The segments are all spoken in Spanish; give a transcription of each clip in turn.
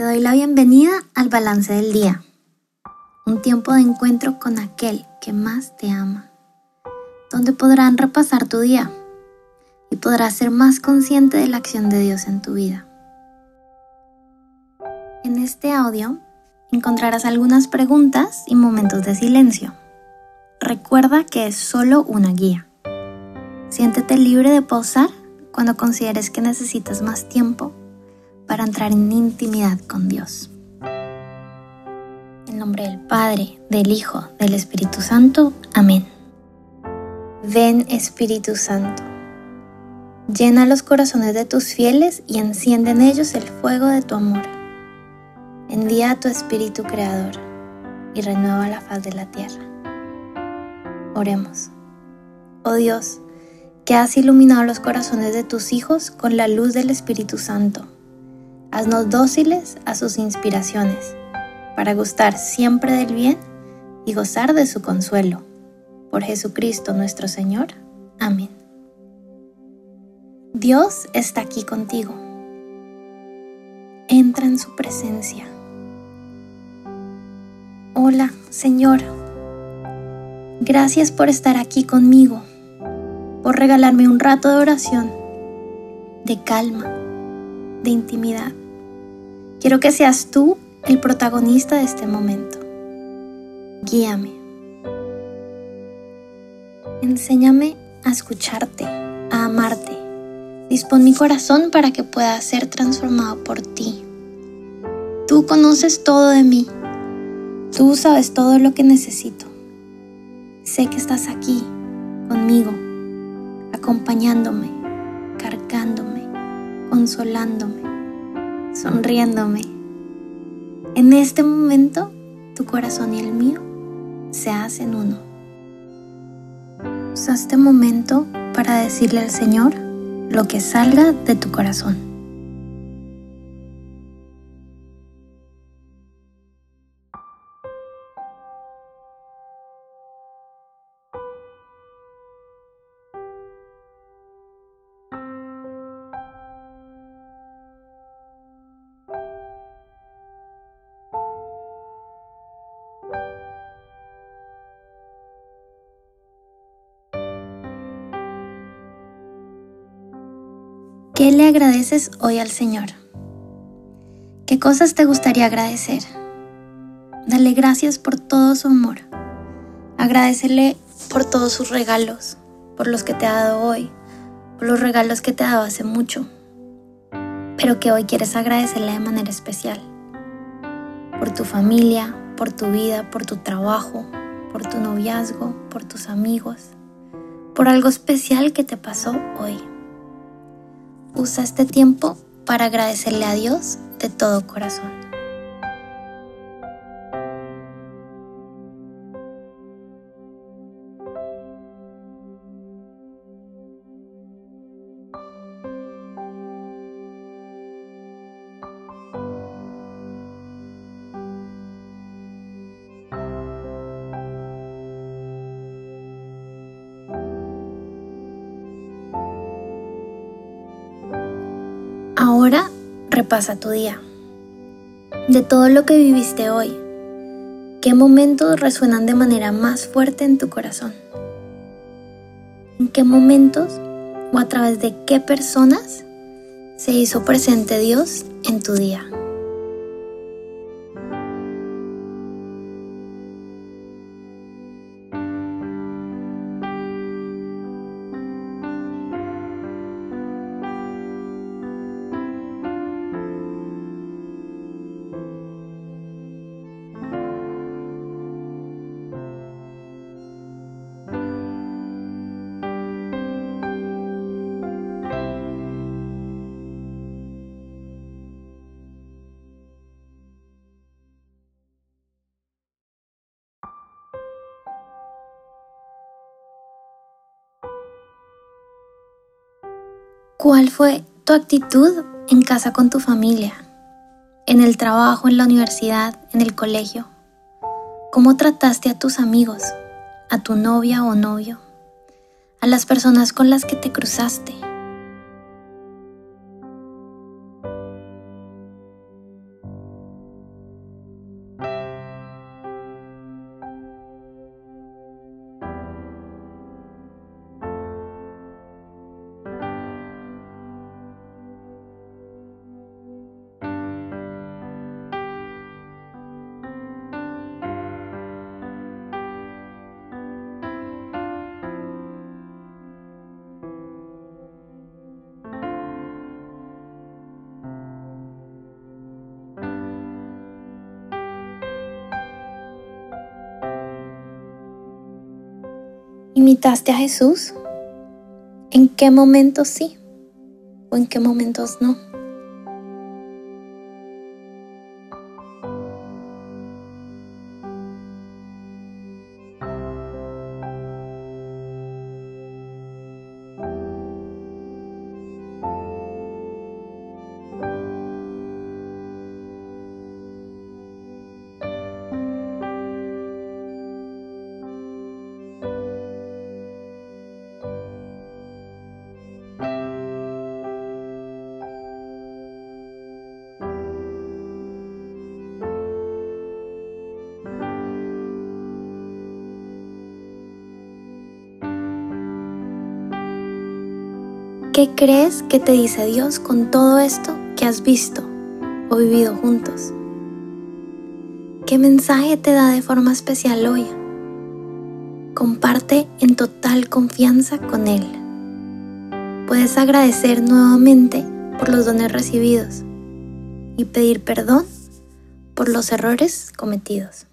Te doy la bienvenida al balance del día, un tiempo de encuentro con aquel que más te ama, donde podrán repasar tu día y podrás ser más consciente de la acción de Dios en tu vida. En este audio encontrarás algunas preguntas y momentos de silencio. Recuerda que es solo una guía. Siéntete libre de pausar cuando consideres que necesitas más tiempo para entrar en intimidad con Dios. En nombre del Padre, del Hijo, del Espíritu Santo. Amén. Ven Espíritu Santo. Llena los corazones de tus fieles y enciende en ellos el fuego de tu amor. Envía a tu Espíritu Creador y renueva la faz de la tierra. Oremos. Oh Dios, que has iluminado los corazones de tus hijos con la luz del Espíritu Santo Haznos dóciles a sus inspiraciones, para gustar siempre del bien y gozar de su consuelo. Por Jesucristo nuestro Señor. Amén. Dios está aquí contigo. Entra en su presencia. Hola, Señor. Gracias por estar aquí conmigo, por regalarme un rato de oración, de calma, de intimidad. Quiero que seas tú el protagonista de este momento. Guíame. Enséñame a escucharte, a amarte. Dispón mi corazón para que pueda ser transformado por ti. Tú conoces todo de mí. Tú sabes todo lo que necesito. Sé que estás aquí, conmigo, acompañándome, cargándome, consolándome sonriéndome. En este momento, tu corazón y el mío se hacen uno. Usa este momento para decirle al Señor lo que salga de tu corazón. ¿Qué le agradeces hoy al Señor? ¿Qué cosas te gustaría agradecer? Dale gracias por todo su amor. Agradecele por todos sus regalos, por los que te ha dado hoy, por los regalos que te ha dado hace mucho, pero que hoy quieres agradecerle de manera especial. Por tu familia, por tu vida, por tu trabajo, por tu noviazgo, por tus amigos, por algo especial que te pasó hoy. Usa este tiempo para agradecerle a Dios de todo corazón. Ahora repasa tu día. De todo lo que viviste hoy, ¿qué momentos resuenan de manera más fuerte en tu corazón? ¿En qué momentos o a través de qué personas se hizo presente Dios en tu día? ¿Cuál fue tu actitud en casa con tu familia? ¿En el trabajo, en la universidad, en el colegio? ¿Cómo trataste a tus amigos, a tu novia o novio, a las personas con las que te cruzaste? ¿Imitaste a Jesús? ¿En qué momentos sí o en qué momentos no? ¿Qué crees que te dice Dios con todo esto que has visto o vivido juntos? ¿Qué mensaje te da de forma especial hoy? Comparte en total confianza con Él. Puedes agradecer nuevamente por los dones recibidos y pedir perdón por los errores cometidos.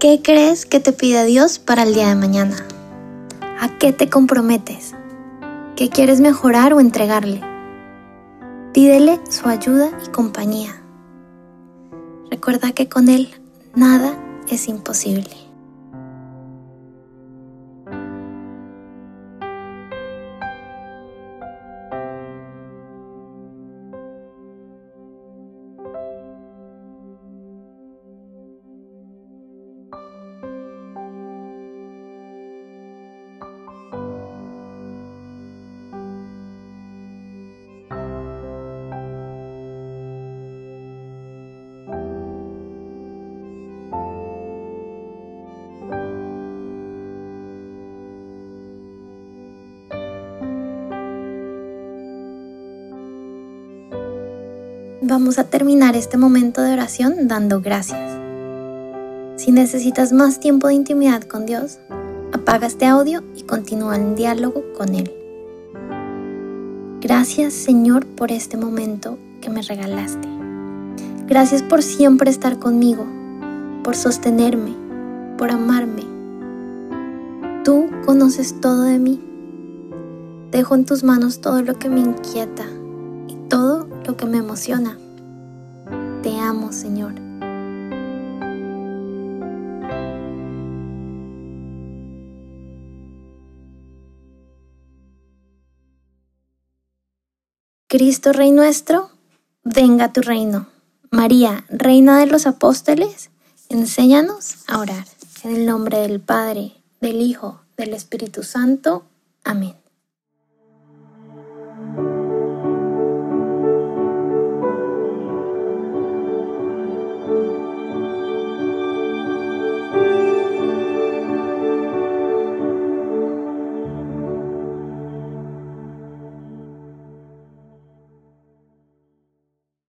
¿Qué crees que te pide Dios para el día de mañana? ¿A qué te comprometes? ¿Qué quieres mejorar o entregarle? Pídele su ayuda y compañía. Recuerda que con Él nada es imposible. Vamos a terminar este momento de oración dando gracias. Si necesitas más tiempo de intimidad con Dios, apaga este audio y continúa en diálogo con Él. Gracias Señor por este momento que me regalaste. Gracias por siempre estar conmigo, por sostenerme, por amarme. Tú conoces todo de mí. Dejo en tus manos todo lo que me inquieta y todo lo que me emociona. Te amo, Señor. Cristo Rey nuestro, venga tu reino. María, Reina de los Apóstoles, enséñanos a orar. En el nombre del Padre, del Hijo, del Espíritu Santo. Amén.